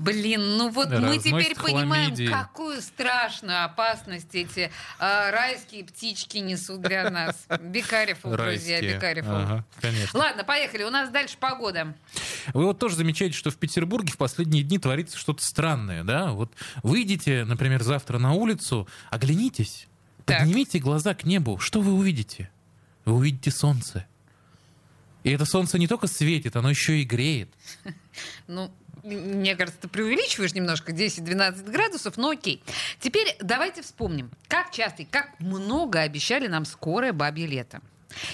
блин, ну вот мы теперь понимаем, хламидии. какую страшную опасность эти а, райские птички несут для нас. Careful, друзья. Ага, конечно. Ладно, поехали. У нас дальше погода. Вы вот тоже замечаете, что в Петербурге в последние дни творится что-то странное, да? Вот выйдете, например, завтра на улицу, оглянитесь, Так. поднимите глаза к небу. Что вы увидите? Вы увидите солнце. И это солнце не только светит, оно еще и греет. Ну, мне кажется, ты преувеличиваешь немножко 10-12 градусов, но окей. Теперь давайте вспомним, как часто и как много обещали нам скорое бабье лето.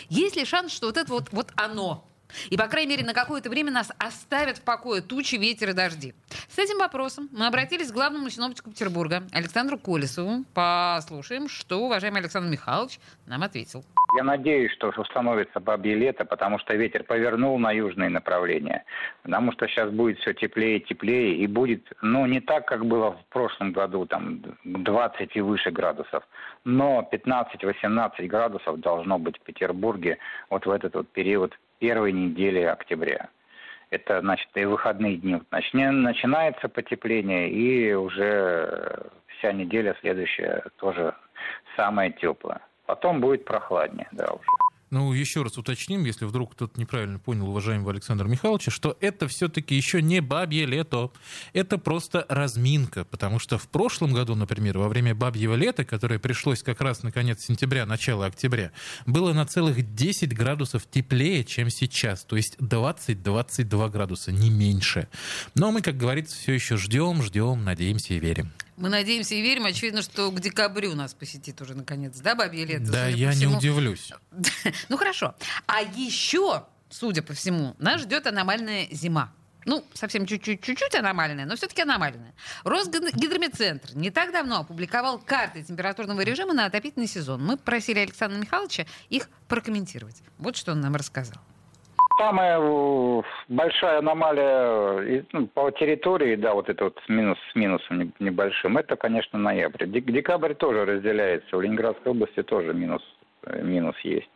Есть ли шанс, что вот это вот, вот оно, и, по крайней мере, на какое-то время нас оставят в покое тучи, ветер и дожди. С этим вопросом мы обратились к главному синоптику Петербурга Александру Колесову. Послушаем, что уважаемый Александр Михайлович нам ответил. Я надеюсь, что установится бабье лето, потому что ветер повернул на южные направления. Потому что сейчас будет все теплее и теплее, и будет, ну, не так, как было в прошлом году, там, 20 и выше градусов, но 15-18 градусов должно быть в Петербурге вот в этот вот период первой недели октября. Это, значит, и выходные дни. Начинается потепление, и уже вся неделя следующая тоже самая теплая. Потом будет прохладнее, да, уже. Ну, еще раз уточним, если вдруг кто-то неправильно понял уважаемого Александра Михайловича, что это все-таки еще не бабье лето. Это просто разминка, потому что в прошлом году, например, во время бабьего лета, которое пришлось как раз на конец сентября, начало октября, было на целых 10 градусов теплее, чем сейчас. То есть 20-22 градуса, не меньше. Но мы, как говорится, все еще ждем, ждем, надеемся и верим. Мы надеемся и верим. Очевидно, что к декабрю нас посетит уже наконец, да, бабье лето? Да, судя я не всему. удивлюсь. Ну хорошо. А еще, судя по всему, нас ждет аномальная зима. Ну, совсем чуть-чуть, чуть-чуть аномальная, но все-таки аномальная. Росгидромедцентр не так давно опубликовал карты температурного режима на отопительный сезон. Мы просили Александра Михайловича их прокомментировать. Вот что он нам рассказал. Самая э, большая аномалия э, ну, по территории, да, вот это вот минус с минусом не- небольшим, это, конечно, ноябрь. Дек- Декабрь тоже разделяется. В Ленинградской области тоже минус э, минус есть.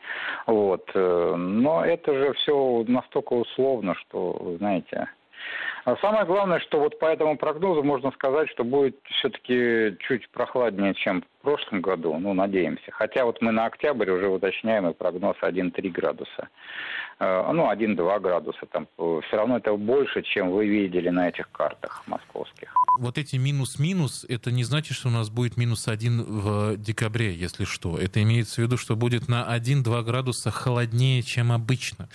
Вот. Но это же все настолько условно, что, знаете... А самое главное, что вот по этому прогнозу можно сказать, что будет все-таки чуть прохладнее, чем в прошлом году, ну, надеемся. Хотя вот мы на октябрь уже уточняем и прогноз 1-3 градуса. Э, Ну, 1-2 градуса. Там все равно это больше, чем вы видели на этих картах московских. вот эти минус-минус, это не значит, что у нас будет минус один в декабре, если что. Это имеется в виду, что будет на 1-2 градуса холоднее, чем обычно.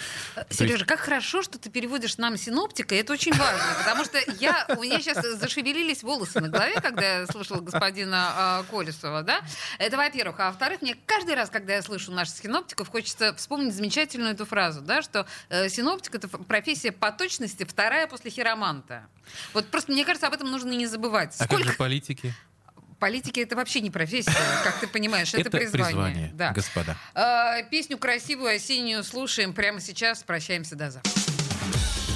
Сережа, как хорошо, что ты переводишь нам синоптика, это очень важно, потому что я, у меня сейчас зашевелились волосы на голове, когда я слушала господина а, Колесова, да? Это, во-первых. А во-вторых, мне каждый раз, когда я слышу наших синоптиков, хочется вспомнить замечательную эту фразу, да, что э, синоптик — это профессия по точности вторая после хироманта. Вот просто, мне кажется, об этом нужно не забывать. А как же политики? Политики — это вообще не профессия, как ты понимаешь, это, Это призвание. призвание, да. господа. А, песню красивую осеннюю слушаем прямо сейчас. Прощаемся до завтра.